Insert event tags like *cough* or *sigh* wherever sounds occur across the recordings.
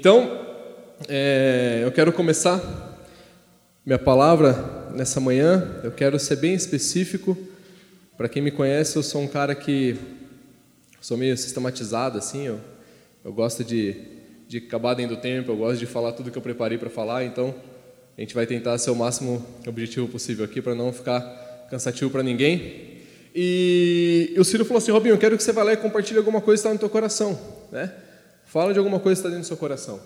Então, é, eu quero começar minha palavra nessa manhã. Eu quero ser bem específico. Para quem me conhece, eu sou um cara que sou meio sistematizado, assim. Eu, eu gosto de, de acabar dentro do tempo, eu gosto de falar tudo que eu preparei para falar. Então, a gente vai tentar ser o máximo objetivo possível aqui para não ficar cansativo para ninguém. E, e o Ciro falou assim: Robinho, eu quero que você vá lá e compartilhe alguma coisa que está no teu coração, né? Fala de alguma coisa que está dentro do seu coração.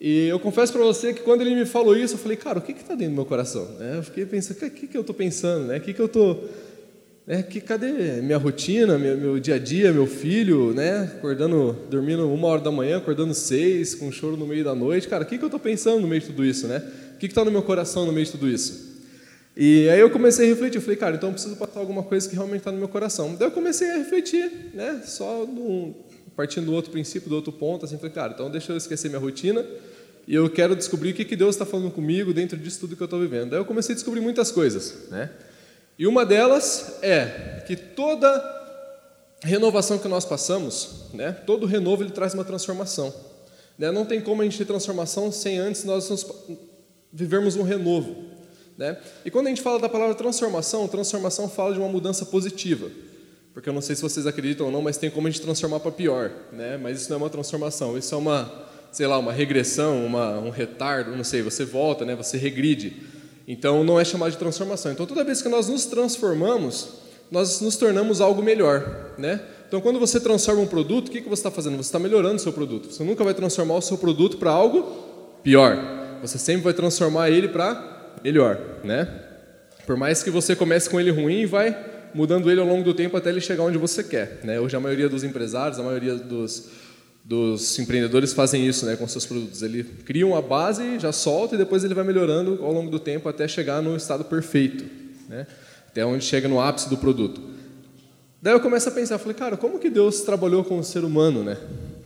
E eu confesso para você que quando ele me falou isso, eu falei, cara, o que está dentro do meu coração? É, eu fiquei pensando, o que, que eu estou pensando? Né? O que, que eu estou. É, que, cadê minha rotina, meu, meu, dia a dia, meu filho, né? Acordando, dormindo uma hora da manhã, acordando seis, com choro no meio da noite. Cara, o que, que eu estou pensando no meio de tudo isso, né? O que está no meu coração no meio de tudo isso? E aí eu comecei a refletir, eu falei, cara, então eu preciso passar alguma coisa que realmente está no meu coração. Daí eu comecei a refletir, né? Só num, partindo do outro princípio, do outro ponto, assim, falei, cara, então deixa eu esquecer minha rotina e eu quero descobrir o que, que Deus está falando comigo dentro disso tudo que eu estou vivendo. Daí eu comecei a descobrir muitas coisas, né? E uma delas é que toda renovação que nós passamos, né, todo renovo ele traz uma transformação. Né? Não tem como a gente ter transformação sem antes nós vivermos um renovo. Né? E quando a gente fala da palavra transformação, transformação fala de uma mudança positiva porque eu não sei se vocês acreditam ou não, mas tem como a gente transformar para pior, né? Mas isso não é uma transformação, isso é uma, sei lá, uma regressão, uma, um retardo, não sei, você volta, né? Você regride. Então não é chamado de transformação. Então toda vez que nós nos transformamos, nós nos tornamos algo melhor, né? Então quando você transforma um produto, o que, que você está fazendo? Você está melhorando o seu produto. Você nunca vai transformar o seu produto para algo pior. Você sempre vai transformar ele para melhor, né? Por mais que você comece com ele ruim, vai mudando ele ao longo do tempo até ele chegar onde você quer. Né? Hoje a maioria dos empresários, a maioria dos, dos empreendedores fazem isso né, com seus produtos. Ele cria uma base, já solta e depois ele vai melhorando ao longo do tempo até chegar no estado perfeito, né? até onde chega no ápice do produto. Daí eu começo a pensar, falei, cara, como que Deus trabalhou com o ser humano, né?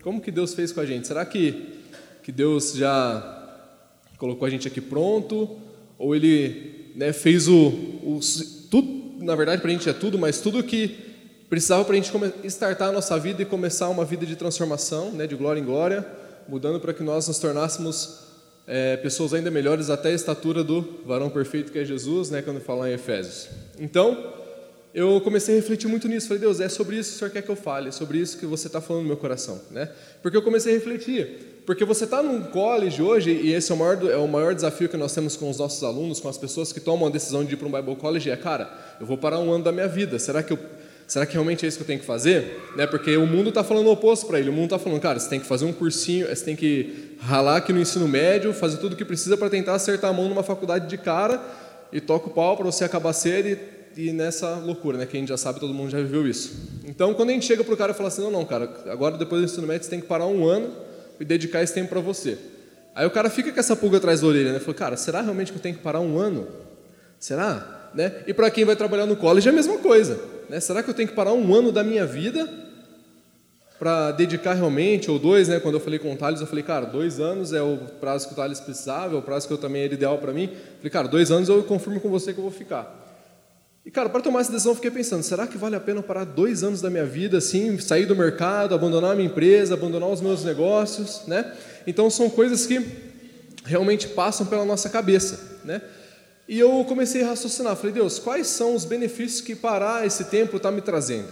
Como que Deus fez com a gente? Será que, que Deus já colocou a gente aqui pronto? Ou Ele né, fez o, o tudo, na verdade, para a gente é tudo, mas tudo que precisava para a gente startar a nossa vida e começar uma vida de transformação, né, de glória em glória, mudando para que nós nos tornássemos é, pessoas ainda melhores até a estatura do varão perfeito que é Jesus, né, quando fala em Efésios. Então, eu comecei a refletir muito nisso. Falei, Deus, é sobre isso que o Senhor quer que eu fale, é sobre isso que você está falando no meu coração. Né? Porque eu comecei a refletir. Porque você está num college hoje, e esse é o, maior, é o maior desafio que nós temos com os nossos alunos, com as pessoas que tomam a decisão de ir para um Bible College, é, cara, eu vou parar um ano da minha vida, será que eu Será que realmente é isso que eu tenho que fazer? Né? Porque o mundo está falando o oposto para ele. O mundo está falando, cara, você tem que fazer um cursinho, você tem que ralar aqui no ensino médio, fazer tudo o que precisa para tentar acertar a mão numa faculdade de cara e toca o pau para você acabar cedo e, e nessa loucura, né? Gente já sabe, todo mundo já viveu isso. Então, quando a gente chega para o cara e fala assim, não, não, cara, agora depois do ensino médio você tem que parar um ano e dedicar esse tempo para você. Aí o cara fica com essa pulga atrás da orelha, né? Fala, cara, será realmente que eu tenho que parar um ano? Será? Né? E para quem vai trabalhar no college é a mesma coisa. Né? Será que eu tenho que parar um ano da minha vida para dedicar realmente, ou dois, né? Quando eu falei com o Thales, eu falei, cara, dois anos é o prazo que o Thales precisava, é o prazo que eu também era ideal para mim. falei, cara, dois anos eu confirmo com você que eu vou ficar. E, cara, para tomar essa decisão, eu fiquei pensando: será que vale a pena parar dois anos da minha vida, assim, sair do mercado, abandonar a minha empresa, abandonar os meus negócios, né? Então, são coisas que realmente passam pela nossa cabeça, né? E eu comecei a raciocinar: falei, Deus, quais são os benefícios que parar esse tempo está me trazendo?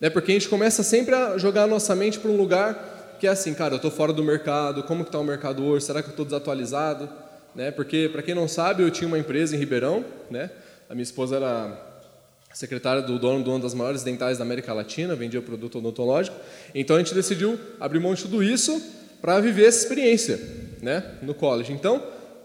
Né? Porque a gente começa sempre a jogar a nossa mente para um lugar que é assim, cara, eu estou fora do mercado, como está o mercado hoje? Será que eu estou desatualizado? Né? Porque, para quem não sabe, eu tinha uma empresa em Ribeirão, né? A minha esposa era secretária do dono de uma das maiores dentais da América Latina, vendia produto odontológico. Então a gente decidiu abrir mão de tudo isso para viver essa experiência, né, no college. Então,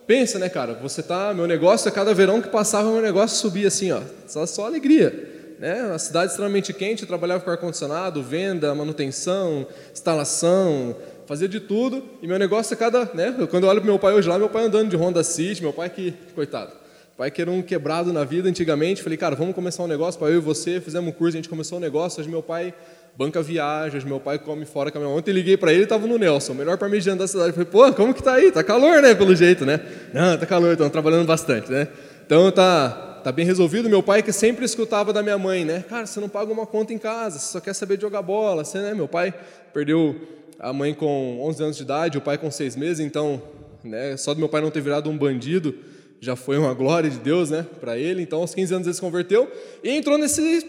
pensa, né, cara, você tá, meu negócio, a cada verão que passava, meu negócio subia assim, ó, só, só alegria. Né? Uma cidade extremamente quente, eu trabalhava com ar-condicionado, venda, manutenção, instalação, fazia de tudo. E meu negócio, a cada. Né? Quando eu olho para meu pai hoje lá, meu pai andando de Honda City, meu pai que, coitado, pai que era um quebrado na vida antigamente. Falei, cara, vamos começar um negócio para eu e você. Fizemos um curso, a gente começou um negócio. Hoje meu pai banca viagens, meu pai come fora com a minha Ontem liguei para ele, estava no Nelson, melhor para mim de andar da cidade. Falei, pô, como que tá aí? Tá calor, né? Pelo jeito, né? Não, tá calor, estão trabalhando bastante, né? Então tá, tá bem resolvido. Meu pai que sempre escutava da minha mãe, né? Cara, você não paga uma conta em casa, você só quer saber de jogar bola, você, né? Meu pai perdeu a mãe com 11 anos de idade, o pai com 6 meses, então, né, só do meu pai não ter virado um bandido já foi uma glória de Deus, né, para ele. Então, aos 15 anos ele se converteu e entrou nesse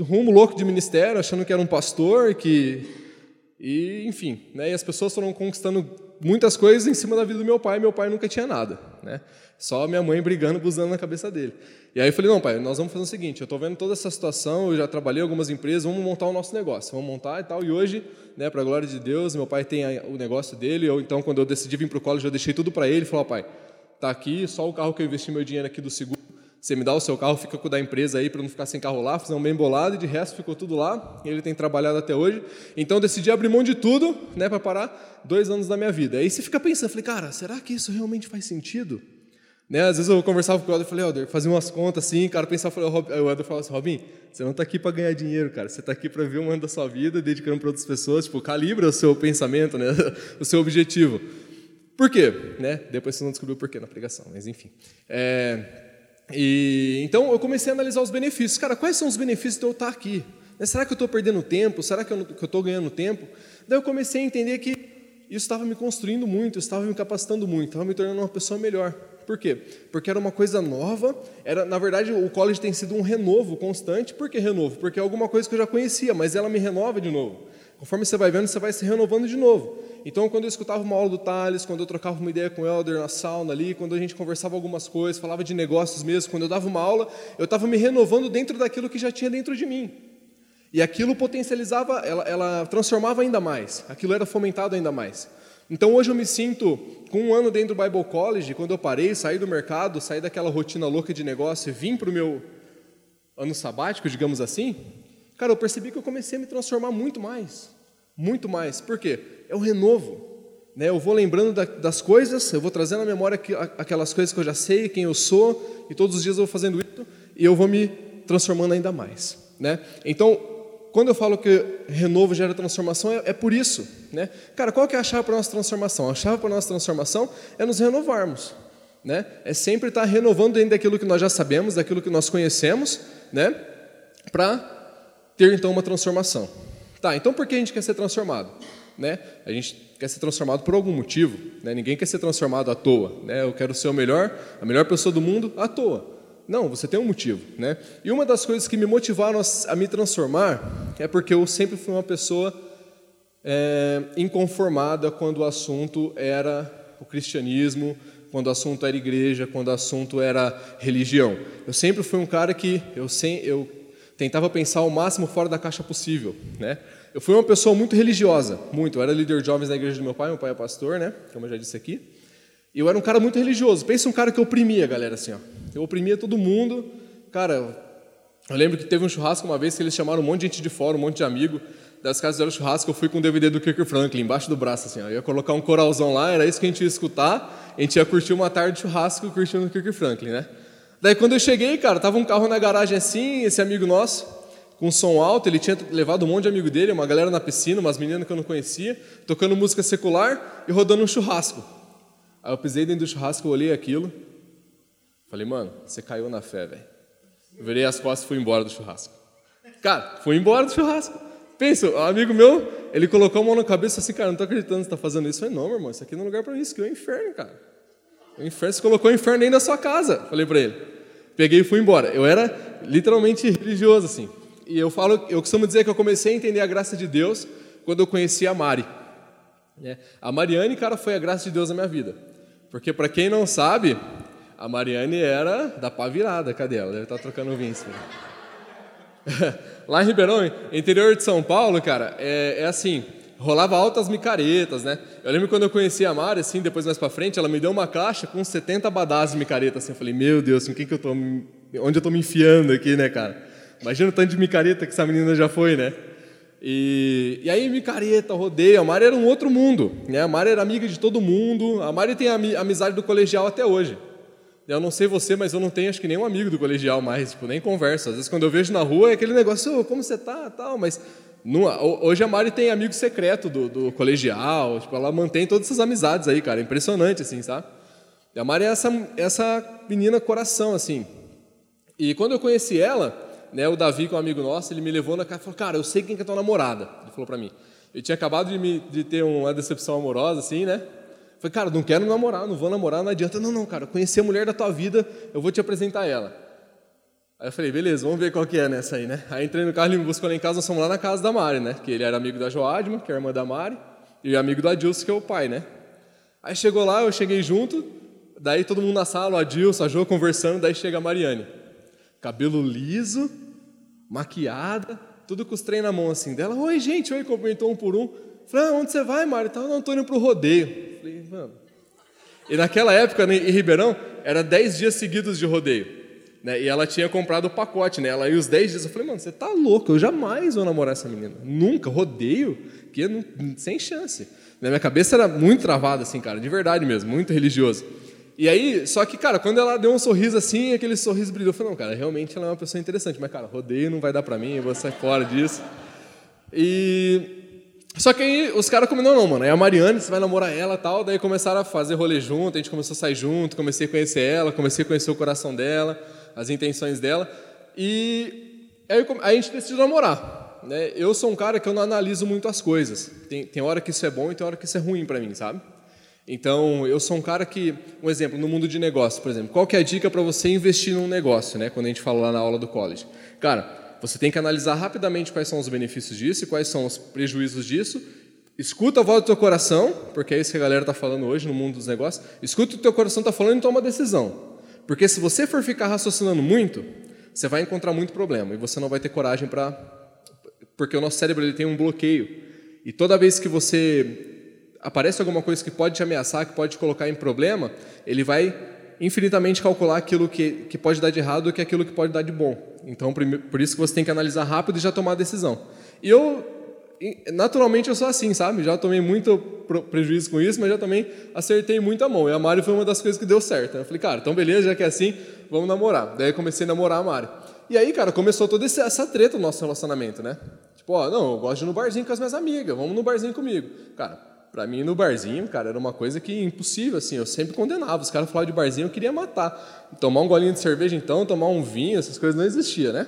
rumo louco de ministério, achando que era um pastor, que e enfim, né, e as pessoas foram conquistando muitas coisas em cima da vida do meu pai. Meu pai nunca tinha nada, né? Só minha mãe brigando, buzando na cabeça dele. E aí eu falei, não, pai, nós vamos fazer o seguinte, eu estou vendo toda essa situação, eu já trabalhei em algumas empresas, vamos montar o nosso negócio, vamos montar e tal. E hoje, né, para a glória de Deus, meu pai tem o negócio dele, eu, então quando eu decidi vir para o college, eu deixei tudo para ele, ele falou, pai, tá aqui, só o carro que eu investi meu dinheiro aqui do seguro, você me dá o seu carro, fica com o da empresa aí para não ficar sem carro lá, fazer um bem bolado e de resto ficou tudo lá. E ele tem trabalhado até hoje. Então decidi abrir mão de tudo, né, para parar dois anos da minha vida. Aí você fica pensando, falei, cara, será que isso realmente faz sentido? Né, às vezes eu conversava com o Helder e falei, Helder, fazia umas contas assim, cara pensava, falei, o Helder falava assim, Robin, você não está aqui para ganhar dinheiro, cara, você está aqui para ver o ano da sua vida, dedicando para outras pessoas, tipo, calibra o seu pensamento, né, *laughs* o seu objetivo. Por quê? Né? Depois você não descobriu o porquê na pregação, mas enfim. É, e, então eu comecei a analisar os benefícios. Cara, quais são os benefícios de eu estar aqui? Né, será que eu estou perdendo tempo? Será que eu estou ganhando tempo? Daí eu comecei a entender que isso estava me construindo muito, estava me capacitando muito, estava me tornando uma pessoa melhor. Por quê? Porque era uma coisa nova, era, na verdade o college tem sido um renovo constante. Por que renovo? Porque é alguma coisa que eu já conhecia, mas ela me renova de novo. Conforme você vai vendo, você vai se renovando de novo. Então, quando eu escutava uma aula do Thales, quando eu trocava uma ideia com o Elder na sauna ali, quando a gente conversava algumas coisas, falava de negócios mesmo, quando eu dava uma aula, eu estava me renovando dentro daquilo que já tinha dentro de mim. E aquilo potencializava, ela, ela transformava ainda mais, aquilo era fomentado ainda mais. Então hoje eu me sinto, com um ano dentro do Bible College, quando eu parei, saí do mercado, saí daquela rotina louca de negócio e vim para o meu ano sabático, digamos assim, cara, eu percebi que eu comecei a me transformar muito mais. Muito mais. Por quê? É o renovo. Né? Eu vou lembrando da, das coisas, eu vou trazendo à memória aquelas coisas que eu já sei, quem eu sou, e todos os dias eu vou fazendo isso, e eu vou me transformando ainda mais. Né? Então, quando eu falo que renovo gera transformação, é, é por isso. Né? Cara, qual que é a chave para a nossa transformação? A chave para a nossa transformação é nos renovarmos. Né? É sempre estar renovando dentro daquilo que nós já sabemos, daquilo que nós conhecemos, né? para ter então uma transformação. Tá, então por que a gente quer ser transformado? Né? A gente quer ser transformado por algum motivo. Né? Ninguém quer ser transformado à toa. Né? Eu quero ser o melhor, a melhor pessoa do mundo à toa. Não, você tem um motivo. Né? E uma das coisas que me motivaram a, me transformar é porque eu sempre fui uma pessoa é, inconformada quando o assunto era o cristianismo, quando o assunto era igreja, quando o assunto era religião. Eu sempre fui um cara que eu, sem, eu tentava pensar o máximo fora da caixa possível, né? Eu fui uma pessoa muito religiosa, muito. Eu era líder de jovens na igreja do meu pai, meu pai é pastor, né? Como eu já disse aqui. E eu era um cara muito religioso. Pensa um cara que oprimia, galera, assim, ó. Eu oprimia todo mundo. Cara, eu lembro que teve um churrasco uma vez que eles chamaram um monte de gente de fora, um monte de amigo. Das casas do churrasco, eu fui com o DVD do Kirk Franklin embaixo do braço, assim, ó. Eu ia colocar um coralzão lá, era isso que a gente ia escutar. A gente ia curtir uma tarde de churrasco curtindo o Kirk Franklin, né? Daí quando eu cheguei, cara, tava um carro na garagem assim, esse amigo nosso, com som alto, ele tinha levado um monte de amigo dele, uma galera na piscina, umas meninas que eu não conhecia, tocando música secular e rodando um churrasco. Aí eu pisei dentro do churrasco, olhei aquilo, falei, mano, você caiu na fé, velho. Virei as costas e fui embora do churrasco. Cara, fui embora do churrasco. Pensa, um amigo meu, ele colocou a mão na cabeça assim, cara, não tô acreditando que você tá fazendo isso. Eu falei, não, meu irmão, isso aqui não é lugar para isso, aqui é o inferno, cara. O inferno, você colocou o inferno dentro da sua casa. Falei para ele. Peguei e fui embora. Eu era literalmente religioso, assim. E eu falo, eu costumo dizer que eu comecei a entender a graça de Deus quando eu conheci a Mari. É, a Mariane, cara, foi a graça de Deus na minha vida. Porque, para quem não sabe, a Mariane era da pá virada. Cadê ela? Deve estar tá trocando vinho. *laughs* Lá em Ribeirão, interior de São Paulo, cara, é, é assim rolava altas micaretas, né? Eu lembro quando eu conheci a Mari, assim, depois mais para frente, ela me deu uma caixa com 70 badás de micareta, assim, eu falei, meu Deus, com quem que eu tô, onde eu tô me enfiando aqui, né, cara? Imagina o tanto de micareta que essa menina já foi, né? E, e aí, micareta, rodeio, a Mari era um outro mundo, né? A Mari era amiga de todo mundo, a Mari tem a amizade do colegial até hoje. Eu não sei você, mas eu não tenho acho que nenhum amigo do colegial mais, tipo, nem converso. Às vezes quando eu vejo na rua é aquele negócio, oh, como você tá, tal, mas hoje a Mari tem amigo secreto do, do, colegial, tipo, ela mantém todas essas amizades aí, cara, impressionante, assim, sabe? E a Mari é essa, essa menina coração, assim. E quando eu conheci ela, né, o Davi, que é um amigo nosso, ele me levou na casa e falou, cara, eu sei quem que é tua namorada. Ele falou para mim. Eu tinha acabado de, me, de ter uma decepção amorosa, assim, né? Falei, cara, não quero namorar, não vou namorar, não adianta. Não, não, cara, conhecer a mulher da tua vida, eu vou te apresentar ela. Aí eu falei, beleza, vamos ver qual que é nessa aí, né? Aí entrei no carro, ele me buscou lá em casa, nós fomos lá na casa da Mari, né? Que ele era amigo da Joadma, que é a irmã da Mari, e amigo do Adilson, que é o pai, né? Aí chegou lá, eu cheguei junto, daí todo mundo na sala, o Adilson, a Jo conversando, daí chega a Mariane. Cabelo liso, maquiada, tudo com os trem na mão assim dela. Oi, gente, oi, cumprimentou um por um. Falei, ah, onde você vai, Mari? Então, não, estou indo pro rodeio. Falei, mano. E naquela época, né, em Ribeirão, era 10 dias seguidos de rodeio. Né? E ela tinha comprado o pacote, né? Ela ia os 10 dias. Eu falei, mano, você tá louco, eu jamais vou namorar essa menina. Nunca, rodeio, que não, sem chance. Na minha cabeça era muito travada, assim, cara, de verdade mesmo, muito religioso. E aí, só que, cara, quando ela deu um sorriso assim, aquele sorriso brilhou, eu falei, não, cara, realmente ela é uma pessoa interessante, mas, cara, rodeio não vai dar pra mim, eu vou sair fora disso. E. Só que aí os caras combinaram, não, mano, aí a Mariane, você vai namorar ela tal, daí começaram a fazer rolê junto, a gente começou a sair junto, comecei a conhecer ela, comecei a conhecer o coração dela as intenções dela. E aí a gente decidiu namorar. Né? Eu sou um cara que eu não analiso muito as coisas. Tem, tem hora que isso é bom e tem hora que isso é ruim para mim, sabe? Então, eu sou um cara que, um exemplo, no mundo de negócio, por exemplo, qual que é a dica para você investir num negócio, né? Quando a gente fala lá na aula do college. Cara, você tem que analisar rapidamente quais são os benefícios disso e quais são os prejuízos disso. Escuta a voz do teu coração, porque é isso que a galera está falando hoje no mundo dos negócios. Escuta o teu coração está falando e toma uma decisão. Porque se você for ficar raciocinando muito, você vai encontrar muito problema e você não vai ter coragem para. Porque o nosso cérebro ele tem um bloqueio. E toda vez que você aparece alguma coisa que pode te ameaçar, que pode te colocar em problema, ele vai infinitamente calcular aquilo que, que pode dar de errado e que aquilo que pode dar de bom. Então, por isso que você tem que analisar rápido e já tomar a decisão. E eu naturalmente eu sou assim, sabe? Já tomei muito prejuízo com isso, mas já também acertei muito a mão. E a Mari foi uma das coisas que deu certo. Eu falei, cara, então beleza, já que é assim, vamos namorar. Daí eu comecei a namorar a Mari. E aí, cara, começou toda essa treta no nosso relacionamento, né? Tipo, ó, não, eu gosto de ir no barzinho com as minhas amigas, vamos no barzinho comigo. Cara, pra mim no barzinho, cara, era uma coisa que impossível, assim, eu sempre condenava. Os caras falavam de barzinho, eu queria matar. Tomar um golinho de cerveja então, tomar um vinho, essas coisas não existiam, né?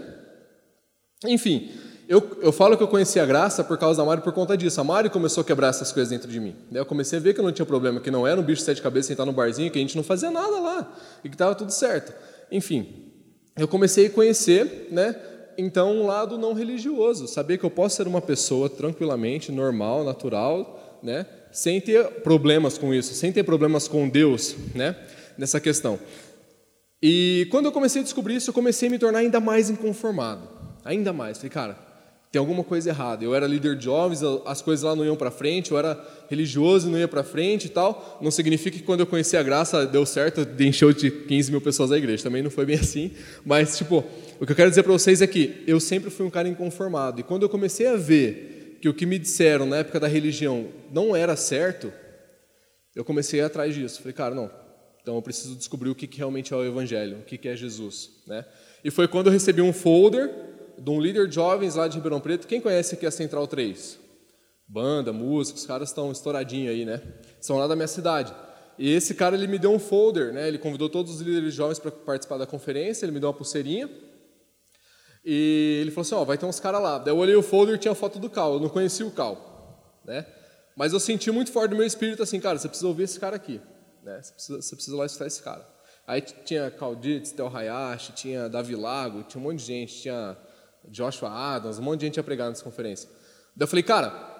Enfim, eu, eu falo que eu conheci a graça por causa da Mari por conta disso. A Mari começou a quebrar essas coisas dentro de mim. Daí eu comecei a ver que eu não tinha problema, que não era um bicho de sete cabeças sentar no barzinho, que a gente não fazia nada lá e que estava tudo certo. Enfim, eu comecei a conhecer, né? Então, um lado não religioso, saber que eu posso ser uma pessoa tranquilamente, normal, natural, né? Sem ter problemas com isso, sem ter problemas com Deus, né? Nessa questão. E quando eu comecei a descobrir isso, eu comecei a me tornar ainda mais inconformado. Ainda mais. Falei, cara, tem alguma coisa errada. Eu era líder de jovens, as coisas lá não iam para frente, eu era religioso e não ia para frente e tal. Não significa que quando eu conheci a graça deu certo, encheu de 15 mil pessoas a igreja. Também não foi bem *laughs* assim. Mas, tipo, o que eu quero dizer para vocês é que eu sempre fui um cara inconformado. E quando eu comecei a ver que o que me disseram na época da religião não era certo, eu comecei a ir atrás disso. Falei, cara, não. Então eu preciso descobrir o que, realmente é o Evangelho, o que, que é Jesus. Né? E foi quando eu recebi um folder de um líder de jovens lá de Ribeirão Preto. Quem conhece aqui a Central 3? Banda, música, os caras estão estouradinhos aí, né? São lá da minha cidade. E esse cara ele me deu um folder, né? Ele convidou todos os líderes jovens para participar da conferência, ele me deu uma pulseirinha. E ele falou assim: Ó, oh, vai ter uns caras lá. Daí eu olhei o folder e tinha a foto do Cal. Eu não conhecia o Cal, né? Mas eu senti muito forte no meu espírito assim, cara, você precisa ouvir esse cara aqui, né? Você precisa, você precisa lá escutar esse cara. Aí tinha Calditz, Tel Hayashi, tinha Davi Lago, tinha um monte de gente, tinha Joshua Adams, um monte de gente ia pregar nessa conferência. Daí eu falei, cara,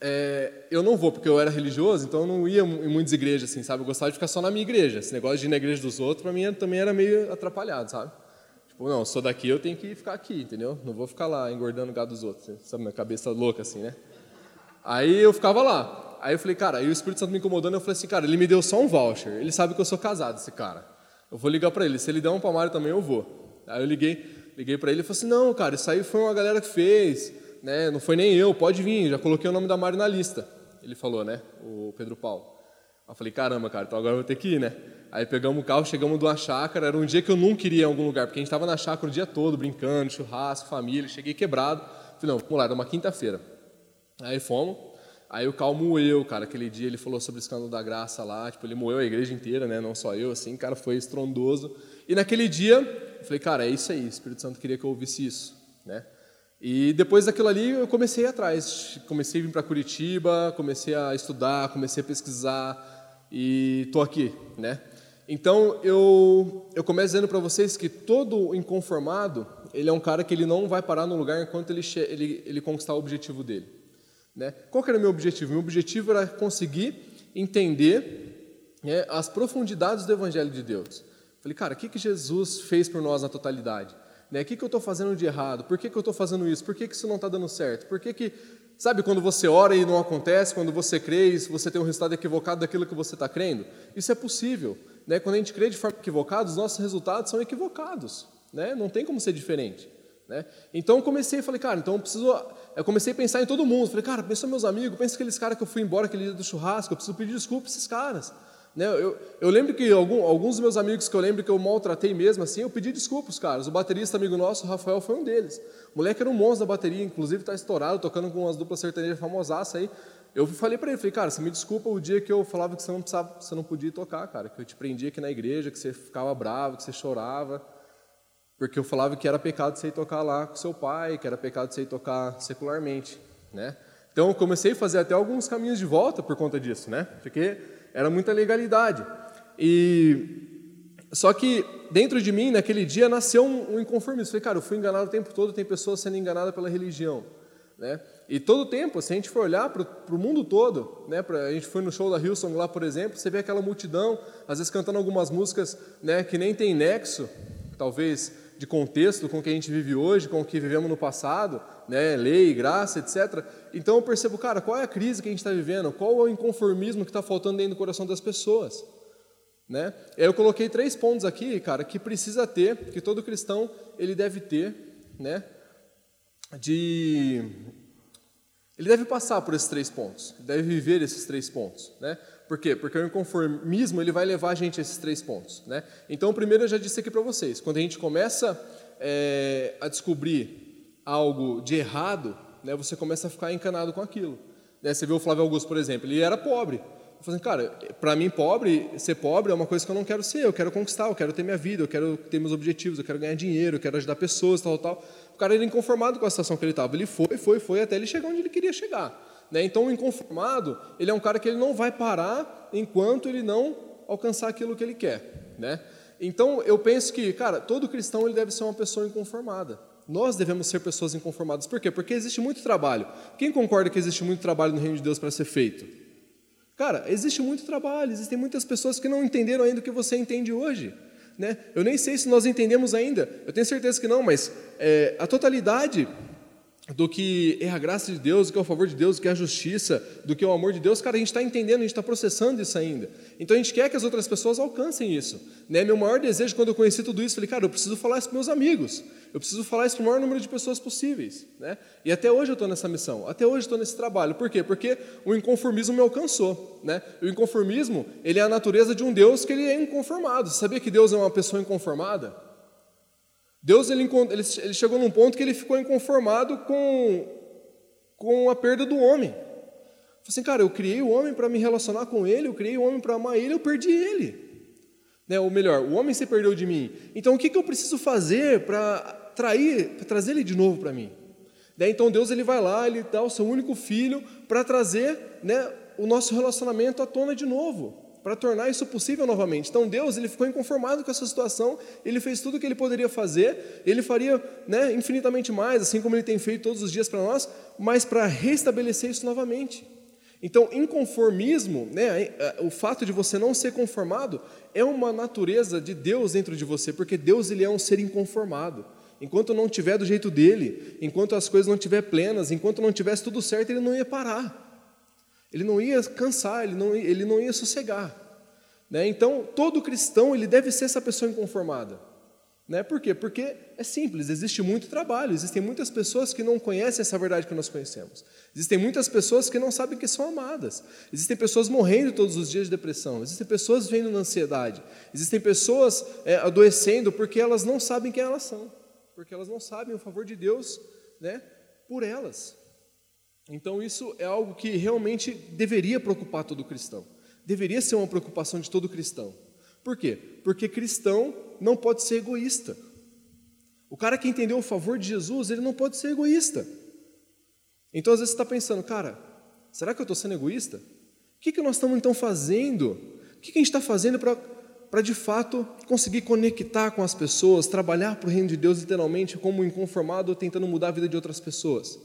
é, eu não vou, porque eu era religioso, então eu não ia em muitas igrejas, assim, sabe? Eu gostava de ficar só na minha igreja. Esse negócio de ir na igreja dos outros, para mim, também era meio atrapalhado, sabe? Tipo, não, sou daqui, eu tenho que ficar aqui, entendeu? Não vou ficar lá engordando o gado dos outros, sabe? Minha cabeça louca, assim, né? Aí eu ficava lá. Aí eu falei, cara, aí o Espírito Santo me incomodando, eu falei assim, cara, ele me deu só um voucher. Ele sabe que eu sou casado, esse cara. Eu vou ligar para ele. Se ele der um palmário também, eu vou. Aí eu liguei, Liguei para ele e falei assim: não, cara, isso aí foi uma galera que fez, né? não foi nem eu, pode vir, já coloquei o nome da Mari na lista. Ele falou, né? O Pedro Paulo. Eu falei: caramba, cara, então agora eu vou ter que ir, né? Aí pegamos o carro, chegamos de uma chácara. Era um dia que eu não queria em algum lugar, porque a gente estava na chácara o dia todo, brincando, churrasco, família. Cheguei quebrado. Falei: não, vamos lá, era uma quinta-feira. Aí fomos. Aí o Cal moeu, cara. Aquele dia ele falou sobre o escândalo da graça lá. Tipo, ele moeu a igreja inteira, né? Não só eu, assim. Cara, foi estrondoso. E naquele dia, eu falei, cara, é isso aí, o Espírito Santo queria que eu ouvisse isso, né? E depois daquilo ali eu comecei atrás, comecei a vir para Curitiba, comecei a estudar, comecei a pesquisar e estou aqui, né? Então eu eu começo dizendo para vocês que todo inconformado ele é um cara que ele não vai parar no lugar enquanto ele ele, ele conquistar o objetivo dele, né? Qual que era o meu objetivo? Meu objetivo era conseguir entender né, as profundidades do Evangelho de Deus. Falei, cara, o que que Jesus fez por nós na totalidade? Né? O que, que eu estou fazendo de errado? Por que, que eu estou fazendo isso? Por que, que isso não está dando certo? Por que, que. Sabe quando você ora e não acontece, quando você crê e você tem um resultado equivocado daquilo que você está crendo? Isso é possível. Né? Quando a gente crê de forma equivocada, os nossos resultados são equivocados. Né? Não tem como ser diferente. Né? Então eu comecei, falei, cara, então eu preciso. Eu comecei a pensar em todo mundo. Falei, cara, pensa meus amigos, pensa aqueles caras que eu fui embora aquele dia do churrasco, eu preciso pedir desculpa para esses caras. Né? Eu, eu lembro que algum, alguns dos meus amigos que eu lembro que eu maltratei mesmo, assim, eu pedi desculpas, caras. O baterista amigo nosso, o Rafael, foi um deles. O moleque era um monstro da bateria, inclusive está estourado, tocando com umas duplas sertanejas famosas aí. Eu falei para ele, falei, cara, você me desculpa o dia que eu falava que você não precisava, você não podia tocar, cara, que eu te prendia aqui na igreja, que você ficava bravo, que você chorava, porque eu falava que era pecado você ir tocar lá com seu pai, que era pecado você ir tocar secularmente, né? Então eu comecei a fazer até alguns caminhos de volta por conta disso, né? Porque era muita legalidade. E só que dentro de mim, naquele dia, nasceu um, um inconformismo. Falei, cara, eu fui enganado o tempo todo, tem pessoas sendo enganadas pela religião. Né? E todo tempo, se a gente for olhar para o mundo todo, né, pra, a gente foi no show da Hillsong lá, por exemplo, você vê aquela multidão, às vezes cantando algumas músicas né, que nem tem nexo, talvez de contexto com o que a gente vive hoje, com o que vivemos no passado, né, lei, graça, etc. Então eu percebo, cara, qual é a crise que a gente está vivendo? Qual é o inconformismo que está faltando dentro do coração das pessoas? Né? Eu coloquei três pontos aqui, cara, que precisa ter, que todo cristão ele deve ter, né? De ele deve passar por esses três pontos, deve viver esses três pontos, né? Por quê? Porque o inconformismo ele vai levar a gente a esses três pontos. Né? Então, primeiro eu já disse aqui para vocês, quando a gente começa é, a descobrir algo de errado, né, você começa a ficar encanado com aquilo. Né? Você vê o Flávio Augusto, por exemplo, ele era pobre. Falei, assim, cara, para mim pobre, ser pobre é uma coisa que eu não quero ser, eu quero conquistar, eu quero ter minha vida, eu quero ter meus objetivos, eu quero ganhar dinheiro, eu quero ajudar pessoas, tal, tal. O cara era inconformado com a situação que ele estava. Ele foi, foi, foi até ele chegar onde ele queria chegar. Né? Então, o inconformado, ele é um cara que ele não vai parar enquanto ele não alcançar aquilo que ele quer. Né? Então, eu penso que, cara, todo cristão ele deve ser uma pessoa inconformada. Nós devemos ser pessoas inconformadas. Por quê? Porque existe muito trabalho. Quem concorda que existe muito trabalho no reino de Deus para ser feito? Cara, existe muito trabalho, existem muitas pessoas que não entenderam ainda o que você entende hoje. Né? Eu nem sei se nós entendemos ainda, eu tenho certeza que não, mas é, a totalidade do que é a graça de Deus, do que é o favor de Deus, do que é a justiça, do que é o amor de Deus, cara, a gente está entendendo, a gente está processando isso ainda. Então a gente quer que as outras pessoas alcancem isso. Né? Meu maior desejo, quando eu conheci tudo isso, falei, cara, eu preciso falar isso para meus amigos, eu preciso falar isso para o maior número de pessoas possíveis. Né? E até hoje eu estou nessa missão, até hoje estou nesse trabalho. Por quê? Porque o inconformismo me alcançou. Né? O inconformismo, ele é a natureza de um Deus que ele é inconformado. Você sabia que Deus é uma pessoa inconformada? Deus ele, ele, chegou num ponto que ele ficou inconformado com, com a perda do homem. Falei assim, cara, eu criei o homem para me relacionar com ele, eu criei o homem para amar ele, eu perdi ele. Né? Ou melhor, o homem se perdeu de mim. Então o que, que eu preciso fazer para trair, trazer ele de novo para mim? Né? Então Deus ele vai lá, ele dá o seu único filho para trazer né, o nosso relacionamento à tona de novo para tornar isso possível novamente. Então Deus ele ficou inconformado com essa situação, ele fez tudo o que ele poderia fazer, ele faria né, infinitamente mais, assim como ele tem feito todos os dias para nós, mas para restabelecer isso novamente. Então, inconformismo, né, o fato de você não ser conformado, é uma natureza de Deus dentro de você, porque Deus ele é um ser inconformado. Enquanto não tiver do jeito dele, enquanto as coisas não estiver plenas, enquanto não tivesse tudo certo, ele não ia parar. Ele não ia cansar, ele não, ele não ia sossegar. Né? Então, todo cristão ele deve ser essa pessoa inconformada. Né? Por quê? Porque é simples, existe muito trabalho, existem muitas pessoas que não conhecem essa verdade que nós conhecemos. Existem muitas pessoas que não sabem que são amadas. Existem pessoas morrendo todos os dias de depressão. Existem pessoas vivendo na ansiedade. Existem pessoas é, adoecendo porque elas não sabem quem elas são. Porque elas não sabem o favor de Deus né, por elas. Então, isso é algo que realmente deveria preocupar todo cristão. Deveria ser uma preocupação de todo cristão. Por quê? Porque cristão não pode ser egoísta. O cara que entendeu o favor de Jesus, ele não pode ser egoísta. Então, às vezes, você está pensando, cara, será que eu estou sendo egoísta? O que, que nós estamos então fazendo? O que, que a gente está fazendo para, de fato, conseguir conectar com as pessoas, trabalhar para o reino de Deus literalmente como inconformado, tentando mudar a vida de outras pessoas?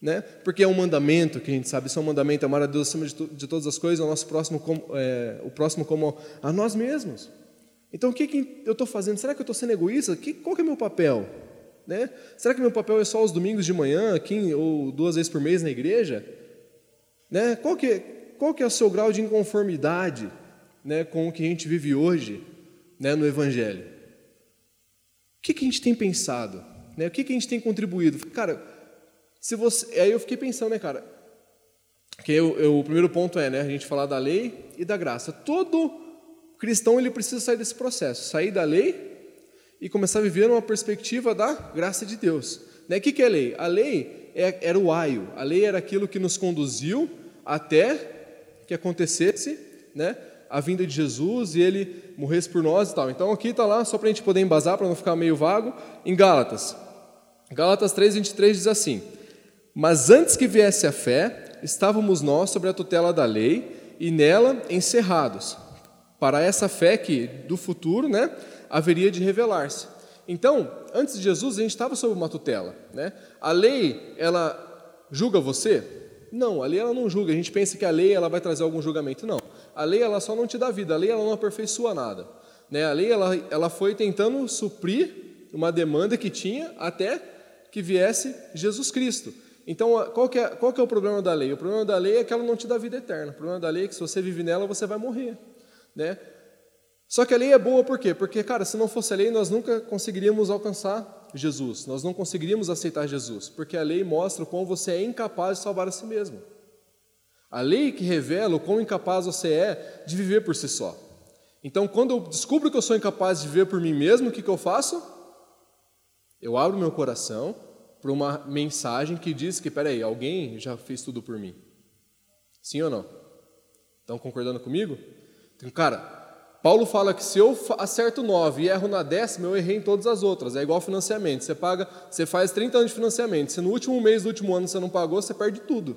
Né? Porque é um mandamento que a gente sabe, isso é um mandamento, amar a Deus acima de, de todas as coisas, o nosso próximo como, é, o próximo como a nós mesmos. Então, o que, que eu estou fazendo? Será que eu estou sendo egoísta? Que, qual que é o meu papel? Né? Será que meu papel é só os domingos de manhã, aqui, ou duas vezes por mês na igreja? Né? Qual, que, qual que é o seu grau de inconformidade né, com o que a gente vive hoje né, no Evangelho? O que, que a gente tem pensado? Né? O que, que a gente tem contribuído? Cara, se você, aí eu fiquei pensando, né, cara? Que eu, eu, o primeiro ponto é, né, a gente falar da lei e da graça. Todo cristão ele precisa sair desse processo, sair da lei e começar a viver numa perspectiva da graça de Deus. Né? O que é lei? A lei é, era o aio, a lei era aquilo que nos conduziu até que acontecesse né, a vinda de Jesus e ele morresse por nós e tal. Então aqui está lá, só para a gente poder embasar, para não ficar meio vago, em Gálatas. Gálatas 3, 23 diz assim: Mas antes que viesse a fé, estávamos nós sobre a tutela da lei e nela encerrados para essa fé que do futuro né, haveria de revelar-se. Então, antes de Jesus, a gente estava sob uma tutela. Né? A lei, ela julga você? Não, a lei ela não julga. A gente pensa que a lei ela vai trazer algum julgamento. Não. A lei ela só não te dá vida, a lei ela não aperfeiçoa nada. Né? A lei ela, ela foi tentando suprir uma demanda que tinha até que viesse Jesus Cristo. Então, qual que, é, qual que é o problema da lei? O problema da lei é que ela não te dá vida eterna. O problema da lei é que se você vive nela, você vai morrer. Né? Só que a lei é boa por quê? Porque, cara, se não fosse a lei, nós nunca conseguiríamos alcançar Jesus, nós não conseguiríamos aceitar Jesus, porque a lei mostra o quão você é incapaz de salvar a si mesmo. A lei que revela o quão incapaz você é de viver por si só. Então, quando eu descubro que eu sou incapaz de viver por mim mesmo, o que, que eu faço? Eu abro meu coração para uma mensagem que diz que, peraí, alguém já fez tudo por mim. Sim ou não? Estão concordando comigo? Então, cara, Paulo fala que se eu acerto nove e erro na décima, eu errei em todas as outras. É igual financiamento. Você paga, você faz 30 anos de financiamento. Se no último mês do último ano você não pagou, você perde tudo.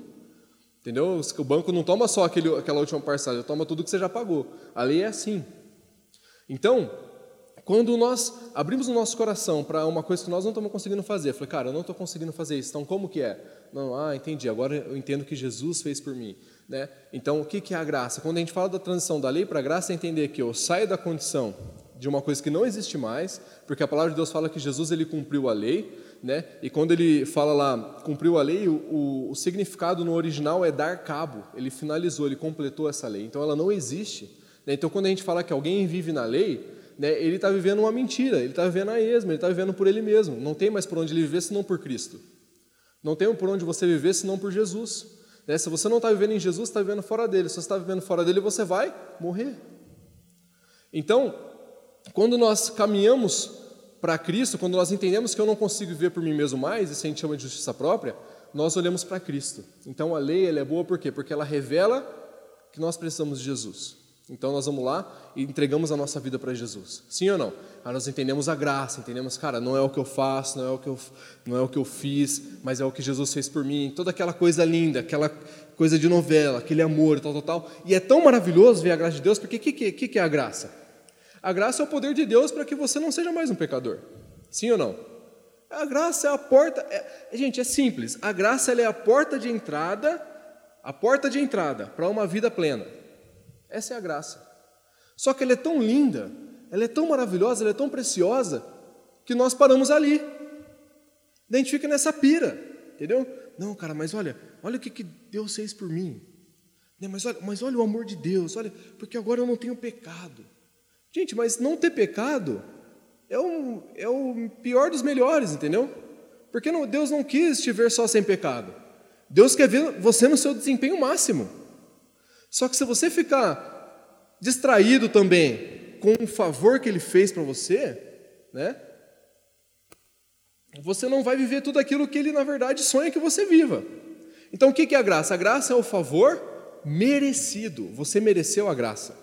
Entendeu? O banco não toma só aquele, aquela última parcela, toma tudo que você já pagou. A lei é assim. Então, quando nós abrimos o nosso coração para uma coisa que nós não estamos conseguindo fazer, eu falei, cara, eu não estou conseguindo fazer isso, então como que é? Não, ah, entendi, agora eu entendo que Jesus fez por mim. Né? Então, o que é a graça? Quando a gente fala da transição da lei para a graça, é entender que eu saio da condição de uma coisa que não existe mais, porque a palavra de Deus fala que Jesus ele cumpriu a lei, né? E quando ele fala lá cumpriu a lei, o, o, o, significado no original é dar cabo. Ele finalizou, ele completou essa lei. Então ela não existe. Né? Então quando a gente fala que alguém vive na lei, né, ele está vivendo uma mentira. Ele está vivendo a esma. Ele está vivendo por ele mesmo. Não tem mais por onde ele viver senão por Cristo. Não tem por onde você viver senão por Jesus. Né? Se você não está vivendo em Jesus, está vivendo fora dele. Se você está vivendo fora dele, você vai morrer. Então, quando nós caminhamos para Cristo, quando nós entendemos que eu não consigo viver por mim mesmo mais, isso a gente chama de justiça própria, nós olhamos para Cristo. Então a lei ela é boa por quê? Porque ela revela que nós precisamos de Jesus. Então nós vamos lá e entregamos a nossa vida para Jesus. Sim ou não? Aí nós entendemos a graça, entendemos, cara, não é o que eu faço, não é o que eu, não é o que eu fiz, mas é o que Jesus fez por mim. Toda aquela coisa linda, aquela coisa de novela, aquele amor, tal, tal, tal. E é tão maravilhoso ver a graça de Deus, porque o que, que, que é a graça? A graça é o poder de Deus para que você não seja mais um pecador. Sim ou não? A graça é a porta. É, gente, é simples. A graça é a porta de entrada, a porta de entrada para uma vida plena. Essa é a graça. Só que ela é tão linda, ela é tão maravilhosa, ela é tão preciosa, que nós paramos ali. a gente fica nessa pira, entendeu? Não, cara, mas olha, olha o que, que Deus fez por mim. Né, mas olha, mas olha o amor de Deus, olha, porque agora eu não tenho pecado. Gente, mas não ter pecado é o, é o pior dos melhores, entendeu? Porque não, Deus não quis te ver só sem pecado. Deus quer ver você no seu desempenho máximo. Só que se você ficar distraído também com o favor que ele fez para você, né? Você não vai viver tudo aquilo que ele na verdade sonha que você viva. Então o que é a graça? A graça é o favor merecido. Você mereceu a graça.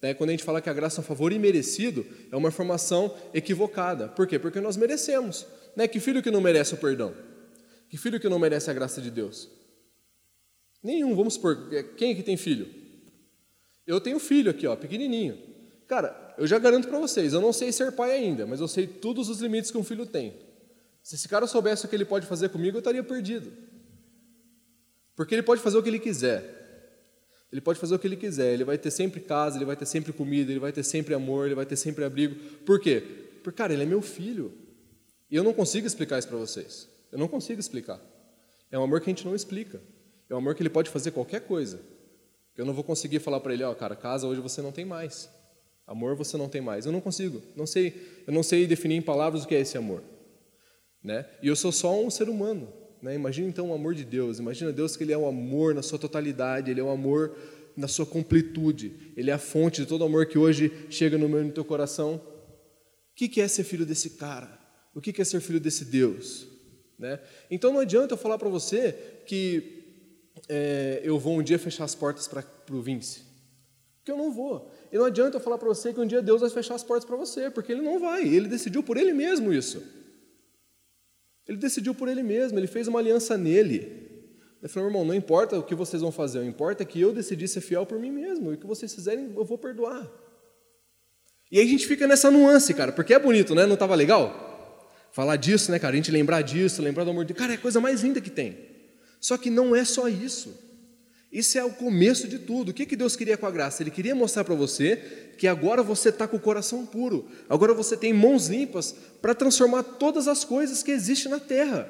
Né? Quando a gente fala que a graça é um favor imerecido, é uma informação equivocada. Por quê? Porque nós merecemos. Né? Que filho que não merece o perdão? Que filho que não merece a graça de Deus? Nenhum, vamos supor. É, quem é que tem filho? Eu tenho filho aqui, ó, pequenininho. Cara, eu já garanto para vocês, eu não sei ser pai ainda, mas eu sei todos os limites que um filho tem. Se esse cara soubesse o que ele pode fazer comigo, eu estaria perdido. Porque ele pode fazer o que ele quiser. Ele pode fazer o que ele quiser, ele vai ter sempre casa, ele vai ter sempre comida, ele vai ter sempre amor, ele vai ter sempre abrigo. Por quê? Porque, cara, ele é meu filho. E eu não consigo explicar isso para vocês. Eu não consigo explicar. É um amor que a gente não explica. É um amor que ele pode fazer qualquer coisa. Eu não vou conseguir falar para ele, ó, oh, cara, casa hoje você não tem mais. Amor você não tem mais. Eu não consigo. Não sei, eu não sei definir em palavras o que é esse amor. Né? E eu sou só um ser humano. Né? Imagina então o amor de Deus. Imagina Deus que Ele é o amor na sua totalidade, Ele é o amor na sua completude. Ele é a fonte de todo amor que hoje chega no meu e no teu coração. O que é ser filho desse cara? O que é ser filho desse Deus? Né? Então não adianta eu falar para você que é, eu vou um dia fechar as portas para o Vince. Porque eu não vou. E não adianta eu falar para você que um dia Deus vai fechar as portas para você, porque Ele não vai. Ele decidiu por Ele mesmo isso. Ele decidiu por ele mesmo, ele fez uma aliança nele. Ele falou, irmão, não importa o que vocês vão fazer, o importa é que eu decidi ser fiel por mim mesmo, e o que vocês fizerem eu vou perdoar. E aí a gente fica nessa nuance, cara, porque é bonito, né? Não estava legal? Falar disso, né, cara? A gente lembrar disso, lembrar do amor de Deus. Cara, é a coisa mais linda que tem. Só que não é só isso. Isso é o começo de tudo. O que, que Deus queria com a graça? Ele queria mostrar para você que agora você está com o coração puro, agora você tem mãos limpas para transformar todas as coisas que existem na terra,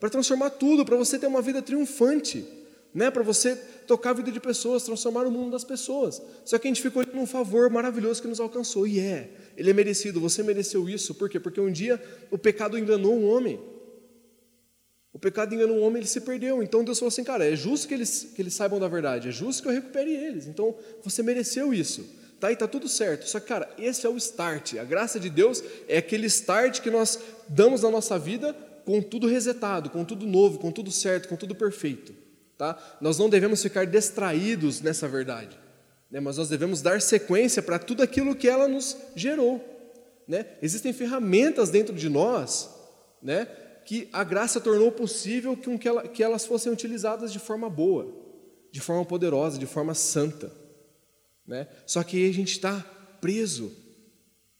para transformar tudo, para você ter uma vida triunfante, né? para você tocar a vida de pessoas, transformar o mundo das pessoas. Só que a gente ficou num favor maravilhoso que nos alcançou, e é, ele é merecido, você mereceu isso, por quê? Porque um dia o pecado enganou um homem. O pecado enganou um homem, ele se perdeu. Então Deus falou assim, cara, é justo que eles, que eles saibam da verdade, é justo que eu recupere eles. Então você mereceu isso. Tá aí, tá tudo certo. Só que, cara, esse é o start. A graça de Deus é aquele start que nós damos na nossa vida com tudo resetado, com tudo novo, com tudo certo, com tudo perfeito. Tá? Nós não devemos ficar distraídos nessa verdade, né? mas nós devemos dar sequência para tudo aquilo que ela nos gerou. Né? Existem ferramentas dentro de nós né, que a graça tornou possível que, ela, que elas fossem utilizadas de forma boa, de forma poderosa, de forma santa. Né? Só que a gente está preso,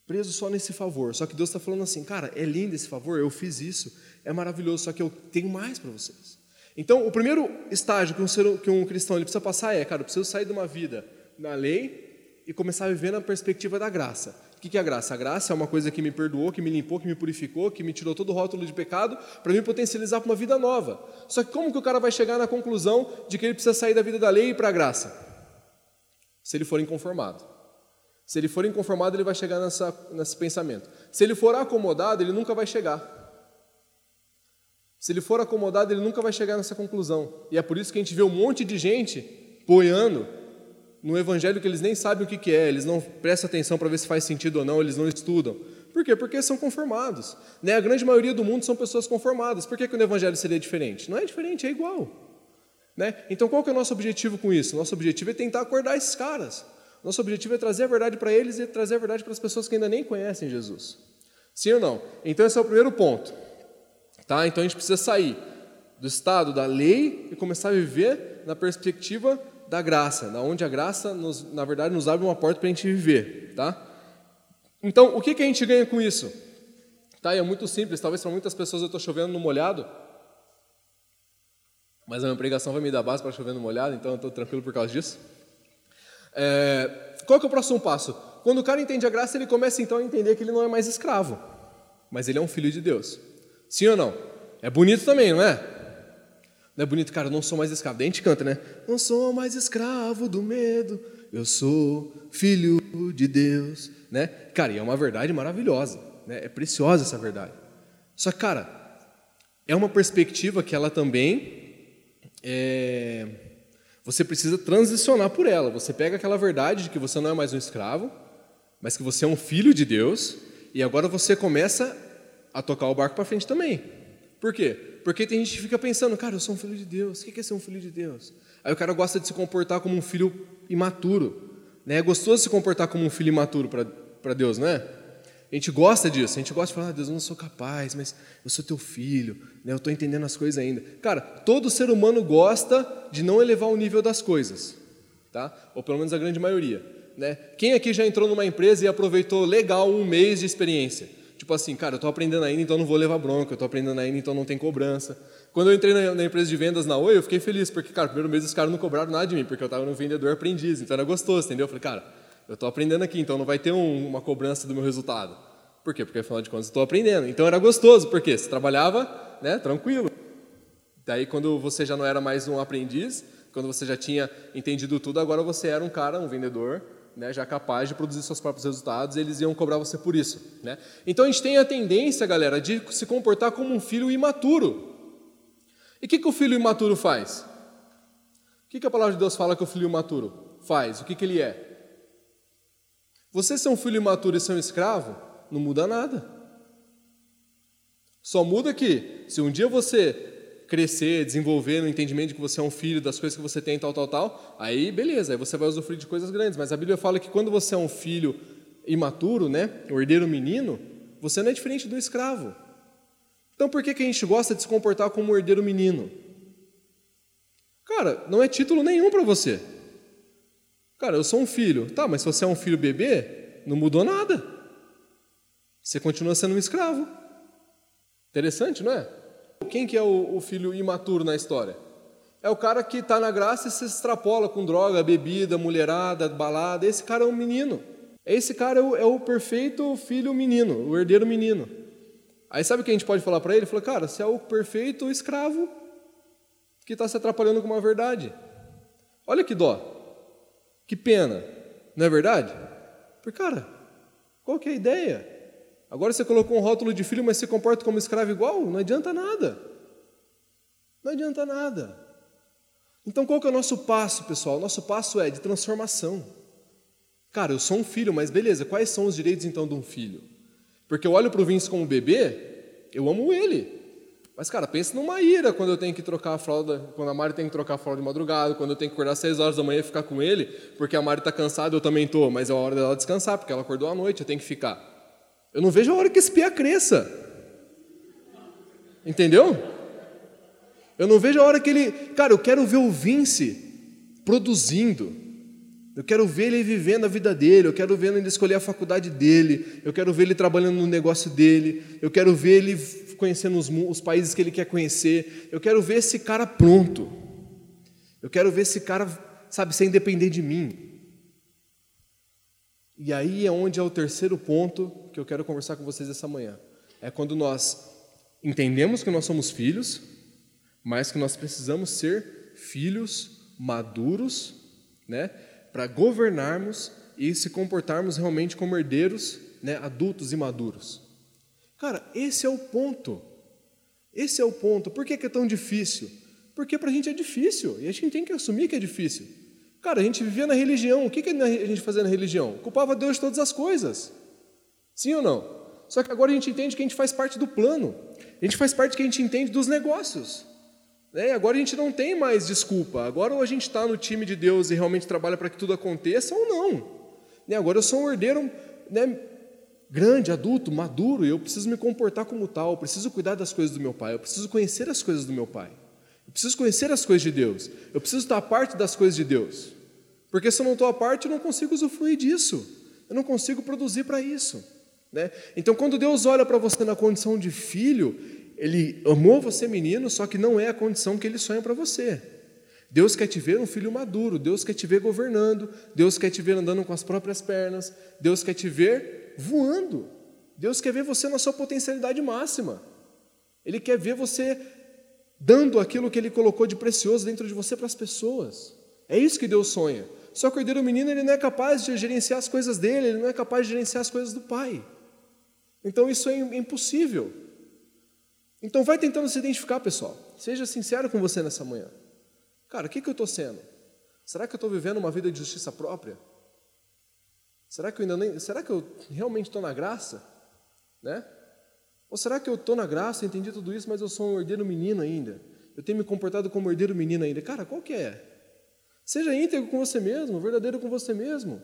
preso só nesse favor. Só que Deus está falando assim, cara, é lindo esse favor, eu fiz isso, é maravilhoso, só que eu tenho mais para vocês. Então, o primeiro estágio que um, ser, que um cristão ele precisa passar é, cara, eu preciso sair de uma vida na lei e começar a viver na perspectiva da graça. O que é a graça? A graça é uma coisa que me perdoou, que me limpou, que me purificou, que me tirou todo o rótulo de pecado, para me potencializar para uma vida nova. Só que como que o cara vai chegar na conclusão de que ele precisa sair da vida da lei e para a graça? Se ele for inconformado. Se ele for inconformado, ele vai chegar nessa, nesse pensamento. Se ele for acomodado, ele nunca vai chegar. Se ele for acomodado, ele nunca vai chegar nessa conclusão. E é por isso que a gente vê um monte de gente boiando no evangelho que eles nem sabem o que, é, eles não prestam atenção para ver se faz sentido ou não, eles não estudam. Por quê? Porque são conformados. Né? A grande maioria do mundo são pessoas conformadas. Por que, que o evangelho seria diferente? Não é diferente, é igual. Né? Então qual que é o nosso objetivo com isso? Nosso objetivo é tentar acordar esses caras. Nosso objetivo é trazer a verdade para eles e trazer a verdade para as pessoas que ainda nem conhecem Jesus. Sim ou não? Então esse é o primeiro ponto. Tá? Então a gente precisa sair do estado da lei e começar a viver na perspectiva da graça, da onde a graça, nos, na verdade, nos abre uma porta para a gente viver, tá? Então, o que, que a gente ganha com isso? Tá, é muito simples, talvez para muitas pessoas eu estou chovendo no molhado, mas a minha pregação vai me dar base para chover no molhado, então eu estou tranquilo por causa disso. É, qual que é o próximo passo? Quando o cara entende a graça, ele começa então a entender que ele não é mais escravo, mas ele é um filho de Deus. Sim ou não? É bonito também, não é? Não é bonito, cara, eu não sou mais escravo. Daí a gente canta, né? Não sou mais escravo do medo, eu sou filho de Deus, né? Cara, e é uma verdade maravilhosa, né? É preciosa essa verdade. Só que, cara, é uma perspectiva que ela também é... você precisa transicionar por ela. Você pega aquela verdade de que você não é mais um escravo, mas que você é um filho de Deus, e agora você começa a tocar o barco para frente também. Por quê? Porque tem gente que fica pensando, cara, eu sou um filho de Deus, o que é ser um filho de Deus? Aí o cara gosta de se comportar como um filho imaturo, Né? É gostoso se comportar como um filho imaturo para Deus, não é? A gente gosta disso, a gente gosta de falar, ah, Deus, eu não sou capaz, mas eu sou teu filho, né? eu estou entendendo as coisas ainda. Cara, todo ser humano gosta de não elevar o nível das coisas, tá? ou pelo menos a grande maioria. Né? Quem aqui já entrou numa empresa e aproveitou legal um mês de experiência? Tipo assim, cara, eu estou aprendendo ainda, então não vou levar bronca, eu estou aprendendo ainda, então não tem cobrança. Quando eu entrei na, na, empresa de vendas na Oi, eu fiquei feliz, porque, cara, primeiro mês os caras não cobraram nada de mim, porque eu estava no vendedor aprendiz, então era gostoso, entendeu? Eu falei, cara, eu estou aprendendo aqui, então não vai ter um, uma cobrança do meu resultado. Por quê? Porque, afinal de contas, estou aprendendo. Então era gostoso, porque você trabalhava né, tranquilo. Daí, quando você já não era mais um aprendiz, quando você já tinha entendido tudo, agora você era um cara, um vendedor, né, já capaz de produzir seus próprios resultados, e eles iam cobrar você por isso. Né? Então a gente tem a tendência, galera, de se comportar como um filho imaturo. E o que, que o filho imaturo faz? O que, que a palavra de Deus fala que o filho imaturo faz? O que, que ele é? Você ser um filho imaturo e ser um escravo, não muda nada. Só muda que, se um dia você crescer, desenvolver no entendimento de que você é um filho, das coisas que você tem, tal, tal, tal, aí beleza, aí você vai usufruir de coisas grandes. Mas a Bíblia fala que quando você é um filho imaturo, né, o herdeiro menino, você não é diferente do escravo. Então por que, que a gente gosta de se comportar como um herdeiro menino? Cara, não é título nenhum para você. Cara, eu sou um filho. Tá, mas se você é um filho bebê, não mudou nada. Você continua sendo um escravo. Interessante, não é? Quem que é o, o filho imaturo na história? É o cara que está na graça e se extrapola com droga, bebida, mulherada, balada. Esse cara é um menino. Esse cara é o, é o perfeito filho menino, o herdeiro menino. Aí sabe o que a gente pode falar para ele? Falou, cara, você é o perfeito escravo que está se atrapalhando com uma verdade. Olha que dó, que pena, não é verdade? Porque, cara, qual que é a ideia? Agora você colocou um rótulo de filho, mas se comporta como escravo igual? Não adianta nada. Não adianta nada. Então qual que é o nosso passo, pessoal? O nosso passo é de transformação. Cara, eu sou um filho, mas beleza, quais são os direitos então de um filho? Porque eu olho para o Vince como bebê, eu amo ele. Mas, cara, pensa numa ira quando eu tenho que trocar a fralda, quando a Mari tem que trocar a fralda de madrugada, quando eu tenho que acordar às 6 horas da manhã e ficar com ele, porque a Mari está cansada, eu também estou, mas é a hora dela descansar, porque ela acordou à noite, eu tenho que ficar. Eu não vejo a hora que esse pia cresça. Entendeu? Eu não vejo a hora que ele. Cara, eu quero ver o Vince produzindo, eu quero ver ele vivendo a vida dele, eu quero ver ele escolher a faculdade dele, eu quero ver ele trabalhando no negócio dele, eu quero ver ele conhecendo os, os países que ele quer conhecer, eu quero ver esse cara pronto, eu quero ver esse cara, sabe, sem depender de mim. E aí é onde é o terceiro ponto que eu quero conversar com vocês essa manhã. É quando nós entendemos que nós somos filhos, mas que nós precisamos ser filhos maduros, né? para governarmos e se comportarmos realmente como herdeiros, né, adultos e maduros. Cara, esse é o ponto. Esse é o ponto. Por que é tão difícil? Porque para a gente é difícil e a gente tem que assumir que é difícil. Cara, a gente vivia na religião. O que, a gente fazia na religião? Culpava Deus de todas as coisas. Sim ou não? Só que agora a gente entende que a gente faz parte do plano. A gente faz parte que a gente entende dos negócios. Né? Agora a gente não tem mais desculpa. Agora ou a gente está no time de Deus e realmente trabalha para que tudo aconteça, ou não. Né? Agora eu sou um herdeiro né, grande, adulto, maduro, e eu preciso me comportar como tal, eu preciso cuidar das coisas do meu pai, eu preciso conhecer as coisas do meu pai, eu preciso conhecer as coisas de Deus, eu preciso estar parte das coisas de Deus. Porque se eu não estou a parte, eu não consigo usufruir disso, eu não consigo produzir para isso. Né? Então, quando Deus olha para você na condição de filho, ele amou você menino, só que não é a condição que ele sonha para você. Deus quer te ver um filho maduro, Deus quer te ver governando, Deus quer te ver andando com as próprias pernas, Deus quer te ver voando. Deus quer ver você na sua potencialidade máxima. Ele quer ver você dando aquilo que ele colocou de precioso dentro de você para as pessoas. É isso que Deus sonha. Só que o herdeiro menino ele não é capaz de gerenciar as coisas dele, ele não é capaz de gerenciar as coisas do pai. Então isso é impossível. Então vai tentando se identificar, pessoal. Seja sincero com você nessa manhã. Cara, o que, que eu estou sendo? Será que eu estou vivendo uma vida de justiça própria? Será que eu ainda nem. Será que eu realmente estou na graça? Né? Ou será que eu estou na graça, entendi tudo isso, mas eu sou um herdeiro menino ainda? Eu tenho me comportado como herdeiro menino ainda? Cara, qual que é? Seja íntegro com você mesmo, verdadeiro com você mesmo.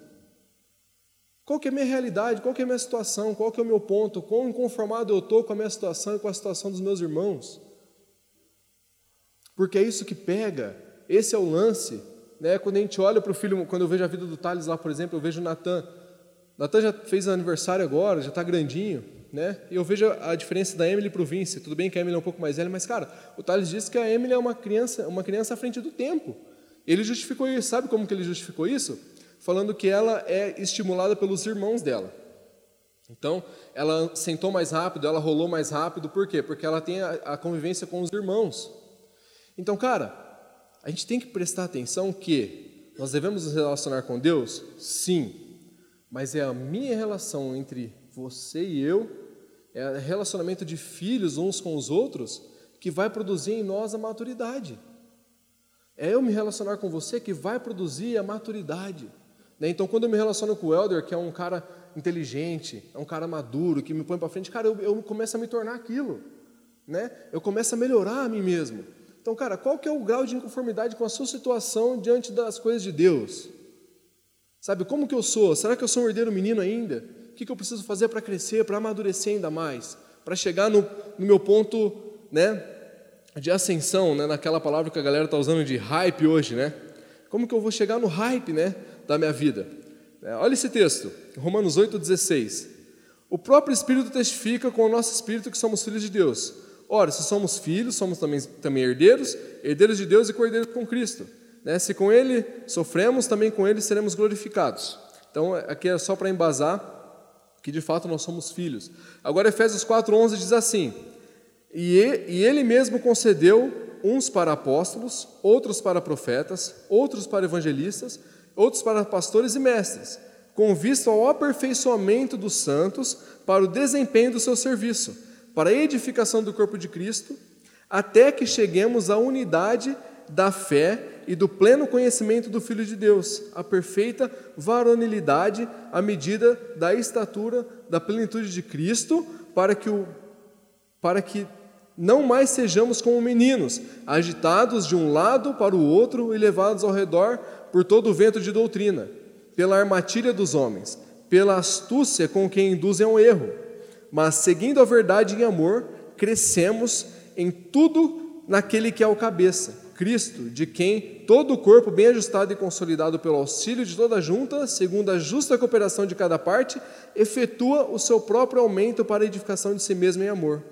Qual que é a minha realidade? Qual que é a minha situação? Qual que é o meu ponto? Quão inconformado eu estou com a minha situação e com a situação dos meus irmãos? Porque é isso que pega, esse é o lance. Né? Quando a gente olha para o filho, quando eu vejo a vida do Thales lá, por exemplo, eu vejo o Natan. Natan já fez aniversário agora, já está grandinho, né? Eu vejo a diferença da Emily para o Vince. Tudo bem que a Emily é um pouco mais velha, mas, cara, o Thales disse que a Emily é uma criança, uma criança à frente do tempo. Ele justificou isso. Sabe como que ele justificou isso? falando que ela é estimulada pelos irmãos dela. Então, ela sentou mais rápido, ela rolou mais rápido, por quê? Porque ela tem a, a convivência com os irmãos. Então, cara, a gente tem que prestar atenção que nós devemos nos relacionar com Deus? Sim, mas é a minha relação entre você e eu, é relacionamento de filhos uns com os outros, que vai produzir em nós a maturidade. É eu me relacionar com você que vai produzir a maturidade. Né? Então, quando eu me relaciono com o Elder, que é um cara inteligente, é um cara maduro, que me põe para frente, cara, eu, eu, começo a me tornar aquilo. Né? Eu começo a melhorar a mim mesmo. Então, cara, qual que é o grau de inconformidade com a sua situação diante das coisas de Deus? Sabe, como que eu sou? Será que eu sou um herdeiro menino ainda? Que, que eu preciso fazer para crescer, para amadurecer ainda mais? Para chegar no, no, meu ponto né, de ascensão, né, naquela palavra que a galera está usando de hype hoje, né? Como que eu vou chegar no hype, né? da minha vida. É, olha esse texto, Romanos 8,16. O próprio Espírito testifica com o nosso Espírito que somos filhos de Deus. Ora, se somos filhos, somos também, também herdeiros, herdeiros de Deus e cordeiros com Cristo. Né? Se com Ele sofremos, também com Ele seremos glorificados. Então, aqui é só para embasar que de fato nós somos filhos. Agora, Efésios 4,11 diz assim: e Ele mesmo concedeu uns para apóstolos, outros para profetas, outros para evangelistas, outros para pastores e mestres, com vista ao aperfeiçoamento dos santos para o desempenho do seu serviço, para a edificação do corpo de Cristo, até que cheguemos à unidade da fé e do pleno conhecimento do Filho de Deus, a perfeita varonilidade à medida da estatura da plenitude de Cristo, para que, o, para que não mais sejamos como meninos, agitados de um lado para o outro e levados ao redor por todo o vento de doutrina, pela armadilha dos homens, pela astúcia com que induzem ao erro. Mas, seguindo a verdade em amor, crescemos em tudo naquele que é o cabeça, Cristo, de quem todo o corpo, bem ajustado e consolidado pelo auxílio de toda a junta, segundo a justa cooperação de cada parte, efetua o seu próprio aumento para a edificação de si mesmo em amor.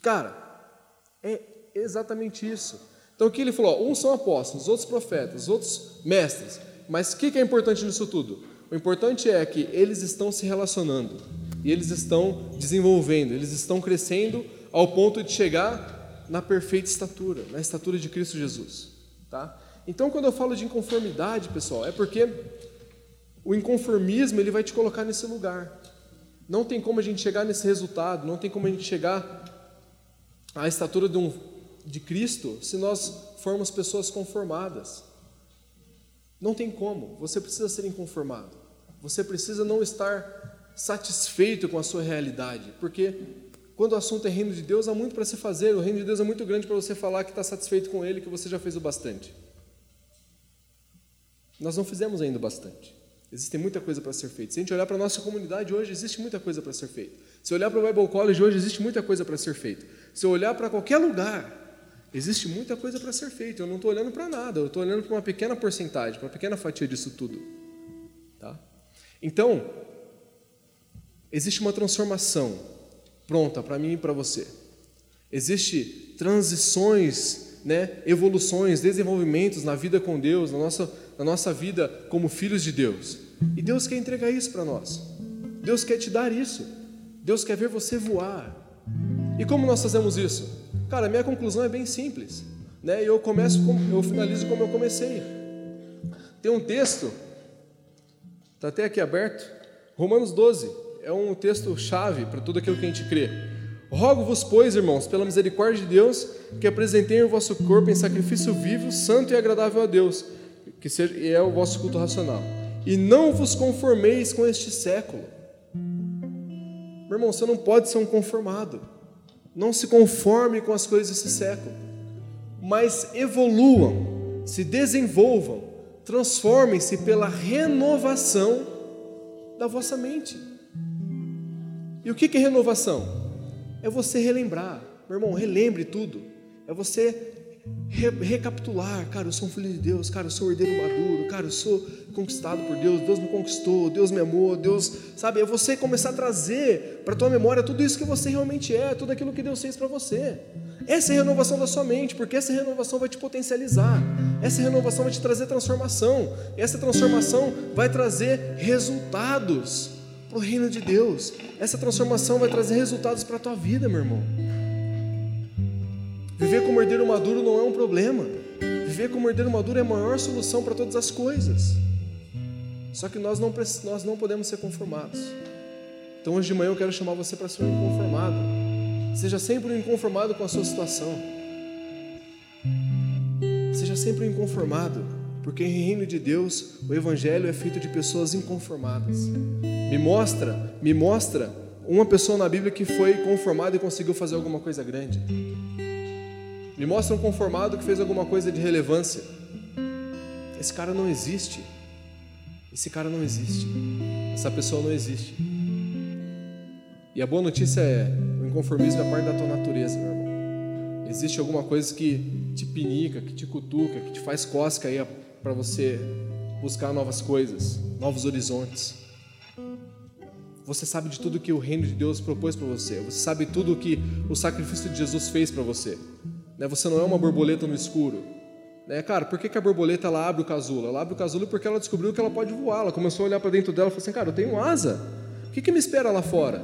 Cara, é exatamente isso. Então aqui ele falou: uns são apóstolos, outros profetas, outros mestres. Mas o que, que é importante nisso tudo? O importante é que eles estão se relacionando e eles estão desenvolvendo, eles estão crescendo ao ponto de chegar na perfeita estatura, na estatura de Cristo Jesus. Tá? Então, quando eu falo de inconformidade, pessoal, é porque o inconformismo ele vai te colocar nesse lugar. Não tem como a gente chegar nesse resultado, não tem como a gente chegar à estatura de um de Cristo se nós formos pessoas conformadas. Não tem como, você precisa ser inconformado. Você precisa não estar satisfeito com a sua realidade, porque quando o assunto é reino de Deus, há muito para se fazer. O reino de Deus é muito grande para você falar que está satisfeito com ele, que você já fez o bastante. Nós não fizemos ainda o bastante. Existe muita coisa para ser feita. Se a gente olhar para a nossa comunidade hoje, existe muita coisa para ser feita. Se olhar para o Bible College hoje, existe muita coisa para ser feita. Se olhar para qualquer lugar, Existe muita coisa para ser feita. Eu não estou olhando para nada. Eu estou olhando para uma pequena porcentagem, para uma pequena fatia disso tudo. Tá? Então, existe uma transformação pronta para mim e para você. Existe transições, né, evoluções, desenvolvimentos na vida com Deus, na nossa, na nossa vida como filhos de Deus. E Deus quer entregar isso para nós. Deus quer te dar isso. Deus quer ver você voar. E como nós fazemos isso? Cara, minha conclusão é bem simples, né? Eu começo, eu finalizo como eu comecei. Tem um texto, está até aqui aberto, Romanos 12, é um texto chave para tudo aquilo que a gente crê. Rogo-vos, pois, irmãos, pela misericórdia de Deus, que apresentem o vosso corpo em sacrifício vivo, santo e agradável a Deus, que seja, é o vosso culto racional. E não vos conformeis com este século. Meu irmão, você não pode ser um conformado. Não se conforme com as coisas desse século, mas evoluam, se desenvolvam, transformem-se pela renovação da vossa mente. E o que é renovação? É você relembrar. Meu irmão, relembre tudo. É você re recapitular. Cara, eu sou um filho de Deus. Cara, eu sou herdeiro maduro. Cara, eu sou conquistado por Deus. Deus me conquistou. Deus me amou. Deus, sabe? É você começar a trazer para tua memória tudo isso que você realmente é, tudo aquilo que Deus fez para você. Essa é a renovação da sua mente, porque essa renovação vai te potencializar. Essa renovação vai te trazer transformação. Essa transformação vai trazer resultados para o reino de Deus. Essa transformação vai trazer resultados para a tua vida, meu irmão. Viver como herdeiro maduro não é um problema. Viver como herdeiro maduro é a maior solução para todas as coisas. Só que nós não, nós não podemos ser conformados. Então hoje de manhã eu quero chamar você para ser um inconformado. Seja sempre um inconformado com a sua situação. Seja sempre um inconformado, porque em reino de Deus o evangelho é feito de pessoas inconformadas. Me mostra, me mostra uma pessoa na Bíblia que foi conformada e conseguiu fazer alguma coisa grande. Me mostra um conformado que fez alguma coisa de relevância. Esse cara não existe. Esse cara não existe. Essa pessoa não existe. E a boa notícia é: o inconformismo é parte da tua natureza, meu irmão. Existe alguma coisa que te pinica, que te cutuca, que te faz cosca aí para você buscar novas coisas, novos horizontes. Você sabe de tudo que o reino de Deus propôs para você. Você sabe tudo que o sacrifício de Jesus fez para você. Né? Você não é uma borboleta no escuro. Né? Cara, por que, que a borboleta ela abre o casulo? Ela abre o casulo porque ela descobriu que ela pode voar. Ela começou a olhar para dentro dela e falou assim: Cara, eu tenho asa. O que, que me espera lá fora?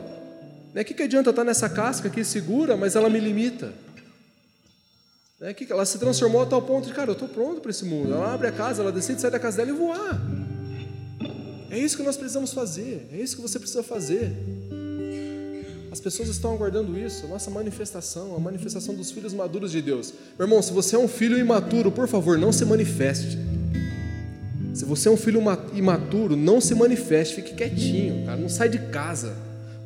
Né? O que, que adianta estar nessa casca aqui segura, mas ela me limita? Né? Que ela se transformou a tal ponto de, cara, eu estou pronto para esse mundo. Ela abre a casa, ela decide sair da casa dela e voar. É isso que nós precisamos fazer. É isso que você precisa fazer. As pessoas estão aguardando isso, a nossa manifestação, a manifestação dos filhos maduros de Deus. Meu irmão, se você é um filho imaturo, por favor, não se manifeste. Se você é um filho imaturo, não se manifeste, fique quietinho, cara, não sai de casa.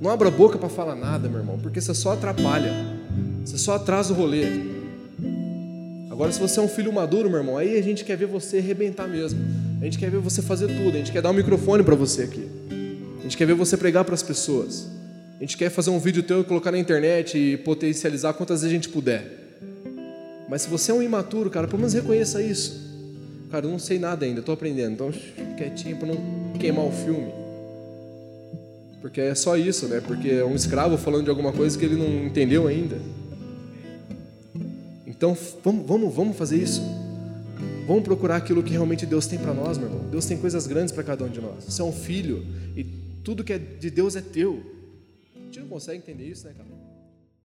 Não abra a boca para falar nada, meu irmão, porque você só atrapalha. Você só atrasa o rolê. Agora, se você é um filho maduro, meu irmão, aí a gente quer ver você arrebentar mesmo. A gente quer ver você fazer tudo. A gente quer dar um microfone para você aqui. A gente quer ver você pregar para as pessoas. A gente quer fazer um vídeo teu e colocar na internet e potencializar quantas vezes a gente puder. Mas se você é um imaturo, cara, pelo menos reconheça isso. Cara, eu não sei nada ainda, estou aprendendo. Então, quietinho para não queimar o filme. Porque é só isso, né? Porque é um escravo falando de alguma coisa que ele não entendeu ainda. Então, vamos, vamos, vamos fazer isso. Vamos procurar aquilo que realmente Deus tem para nós, meu irmão. Deus tem coisas grandes para cada um de nós. Você é um filho e tudo que é de Deus é teu. A gente não consegue entender isso, né, cara?